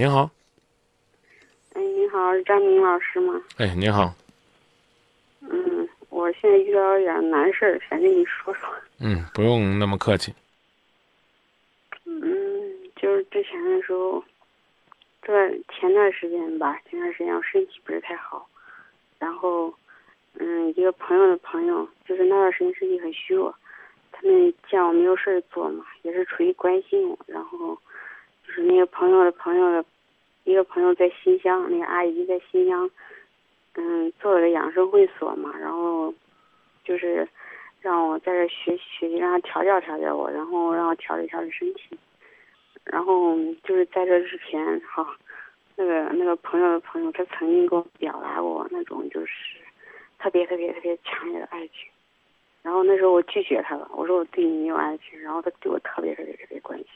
您好，哎，你好，是张明老师吗？哎，您好，嗯，我现在遇到一点难事儿，想跟你说说。嗯，不用那么客气。嗯，就是之前的时候，这前段时间吧，前段时间我身体不是太好，然后，嗯，一个朋友的朋友，就是那段时间身体很虚弱，他们见我没有事儿做嘛，也是出于关心我，然后，就是那个朋友的朋友的，一个朋友在新乡，那个阿姨在新乡，嗯，做了个养生会所嘛，然后，就是让我在这学习学习，让他调教调教我，然后让我调理调理身体。然后就是在这之前，哈，那个那个朋友的朋友，他曾经给我表达过那种就是特别特别特别强烈的爱情。然后那时候我拒绝他了，我说我对你没有爱情。然后他对我特别特别特别关心，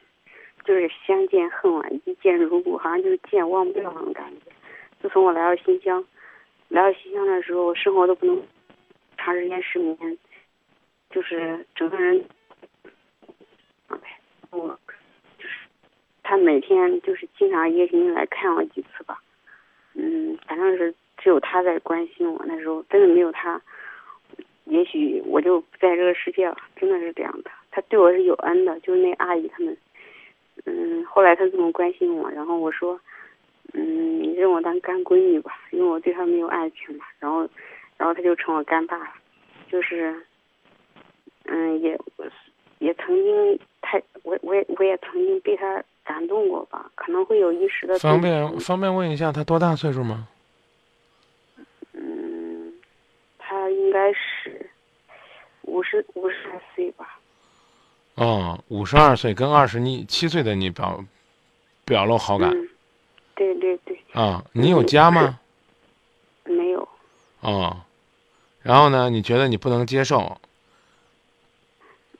就是相见恨晚，一见如故，好像就是见忘不掉那种感觉。自从我来到新疆，来到新疆的时候，我生活都不能长时间失眠，就是整个人，我就是。他每天就是经常一个星期来看我几次吧，嗯，反正是只有他在关心我。那时候真的没有他，也许我就不在这个世界了。真的是这样的，他对我是有恩的。就是那阿姨他们，嗯，后来他这么关心我，然后我说，嗯，你认我当干闺女吧，因为我对他没有爱情嘛。然后，然后他就成我干爸了，就是，嗯，也也曾经太我我也我也曾经被他。感动过吧？可能会有一时的。方便方便问一下，他多大岁数吗？嗯，他应该是五十五十来岁吧。哦，五十二岁跟二十你七岁的你表表露好感。对对对。啊，你有家吗？没有。哦，然后呢？你觉得你不能接受？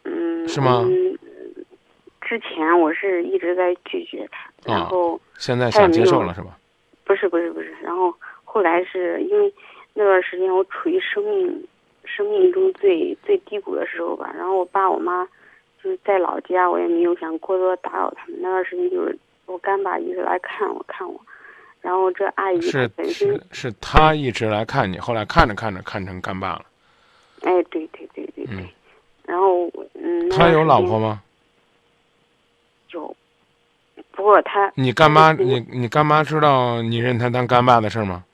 嗯。是吗？之前我是一直在拒绝他，然后现在想接受了是吧？不是不是不是，然后后来是因为那段时间我处于生命生命中最最低谷的时候吧，然后我爸我妈就是在老家，我也没有想过多打扰他们。那段时间就是我干爸一直来看我看我，然后这阿姨是是是他一直来看你，后来看着看着看成干爸了。哎，对对对对对，然后嗯，他有老婆吗？有，不过他你干妈，你你干妈知道你认他当干爸的事吗？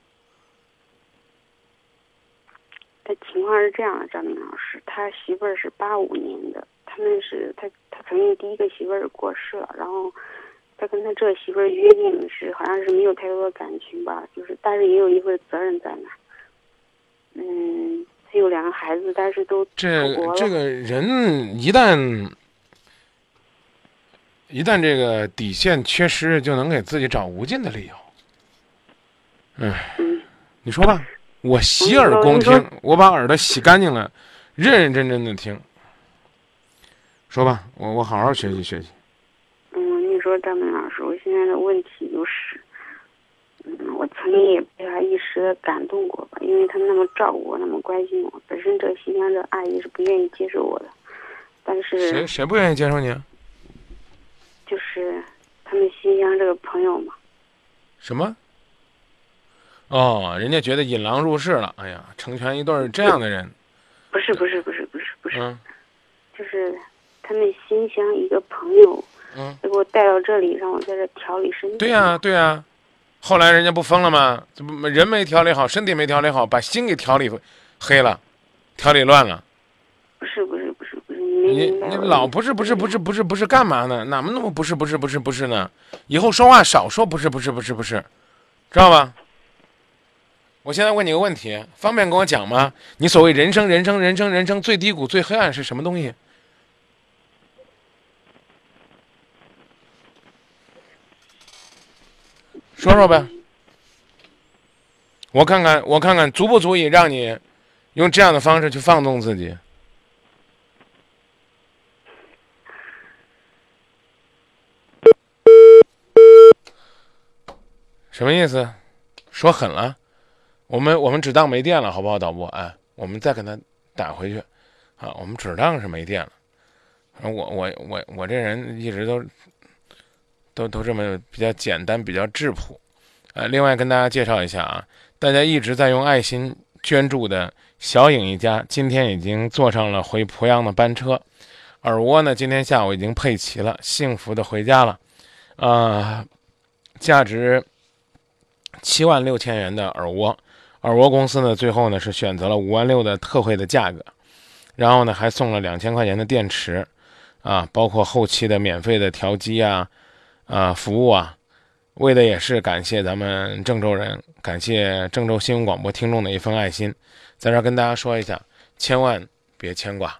他情况是这样的，张明老师，他媳妇儿是八五年的，他们是他他曾经第一个媳妇儿过世了，然后他跟他这个媳妇儿约定是好像是没有太多的感情吧，就是但是也有一份责任在那。嗯，他有两个孩子，但是都这这个人一旦。一旦这个底线缺失，就能给自己找无尽的理由。嗯，你说吧，我洗耳恭听，我把耳朵洗干净了，认认真真的听。说吧，我我好好学习学习。嗯，你说张明老师，我现在的问题就是，嗯，我曾经也被他一时的感动过吧，因为他那么照顾我，那么关心我。本身这个新疆的阿姨是不愿意接受我的，但是谁谁不愿意接受你？就是他们新疆这个朋友嘛，什么？哦，人家觉得引狼入室了。哎呀，成全一对这样的人。不是不是不是不是不是，嗯，就是他们新乡一个朋友，嗯，给我带到这里，让我在这调理身体。对呀对呀，后来人家不疯了吗？怎么人没调理好，身体没调理好，把心给调理黑了，调理乱了。不是不是。你你老不是不是不是不是不是干嘛呢？哪么那么不是不是不是不是呢？以后说话少说不是不是不是不是，知道吧？我现在问你个问题，方便跟我讲吗？你所谓人生人生人生人生最低谷最黑暗是什么东西？说说呗，我看看我看看足不足以让你用这样的方式去放纵自己。什么意思？说狠了？我们我们只当没电了，好不好，导播？哎，我们再给他打回去，啊，我们只当是没电了。我我我我这人一直都都都这么比较简单，比较质朴。呃，另外跟大家介绍一下啊，大家一直在用爱心捐助的小颖一家，今天已经坐上了回濮阳的班车，耳蜗呢今天下午已经配齐了，幸福的回家了。啊，价值七万六千元的耳蜗，耳蜗公司呢最后呢是选择了五万六的特惠的价格，然后呢还送了两千块钱的电池，啊，包括后期的免费的调机啊，啊服务啊。为的也是感谢咱们郑州人，感谢郑州新闻广播听众的一份爱心，在这跟大家说一下，千万别牵挂，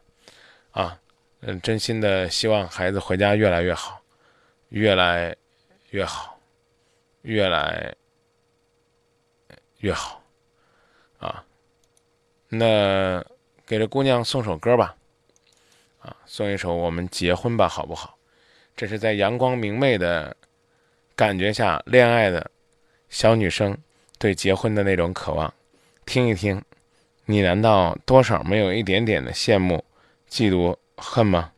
啊，嗯，真心的希望孩子回家越来越好，越来越好，越来越好，啊，那给这姑娘送首歌吧，啊，送一首《我们结婚吧》好不好？这是在阳光明媚的。感觉下恋爱的小女生对结婚的那种渴望，听一听，你难道多少没有一点点的羡慕、嫉妒、恨吗？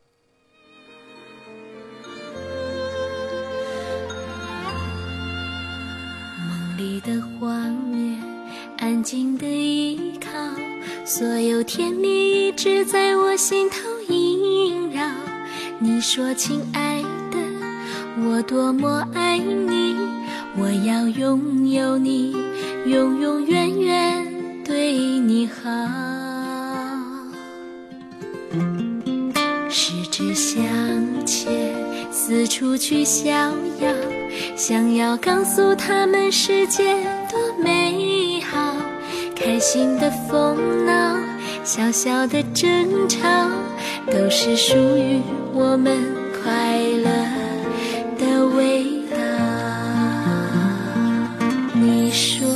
梦里的画面，安静的依靠，所有甜蜜一直在我心头萦绕。你说，亲爱的。我多么爱你，我要拥有你，永永远远对你好。十指相牵，四处去逍遥，想要告诉他们世界多美好。开心的疯闹，小小的争吵，都是属于我们快乐。的味道。你说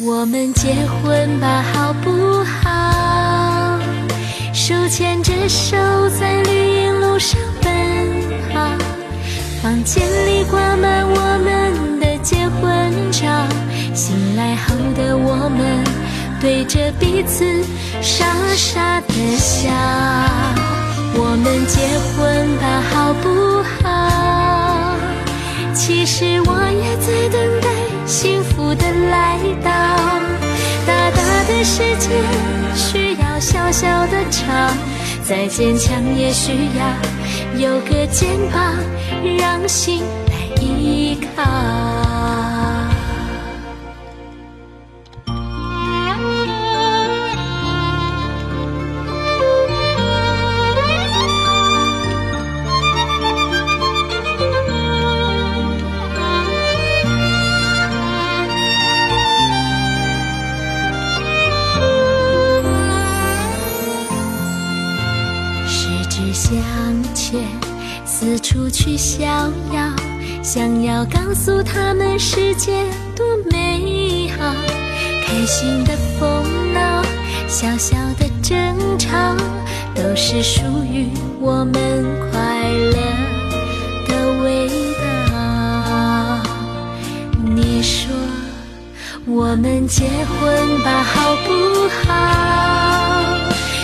我们结婚吧，好不好？手牵着手在绿荫路上奔跑，房间里挂满我们的结婚照。醒来后的我们对着彼此傻傻的笑。我们结婚吧，好不好？其实我也在等待幸福的来到。大大的世界需要小小的巢，再坚强也需要有个肩膀让心来依靠。逍遥，想要告诉他们世界多美好。开心的疯闹，小小的争吵，都是属于我们快乐的味道。你说我们结婚吧，好不好？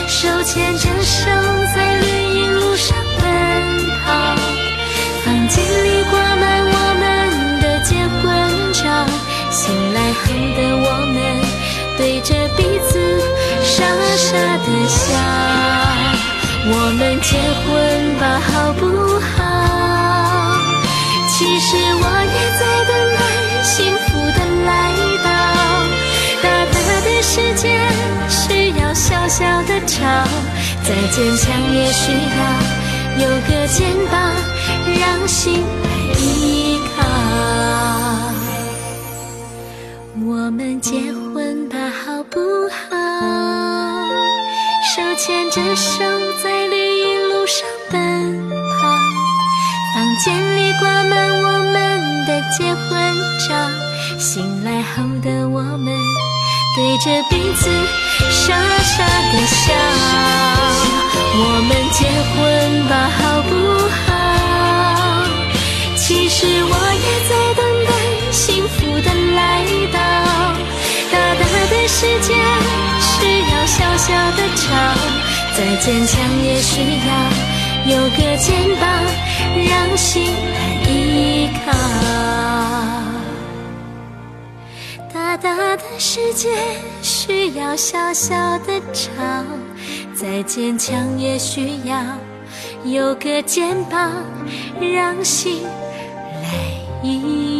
手牵着手在绿荫路上。奔跑心里挂满我们的结婚照，醒来后的我们对着彼此傻傻的笑。我们结婚吧，好不好？其实我也在等待幸福的来到。大大的世界需要小小的巢，再坚强也需要。有个肩膀心来依靠，我们结婚吧，好不好？手牵着手在绿荫路上奔跑，房间里挂满我们的结婚照，醒来后的我们对着彼此傻傻的笑。我们结婚吧，好不好？其实我也在等待幸福的来到。大大的世界需要小小的巢，再坚强也需要有个肩膀让心来依靠。大大的世界需要小小的巢，再坚强也需要有个肩膀让心。一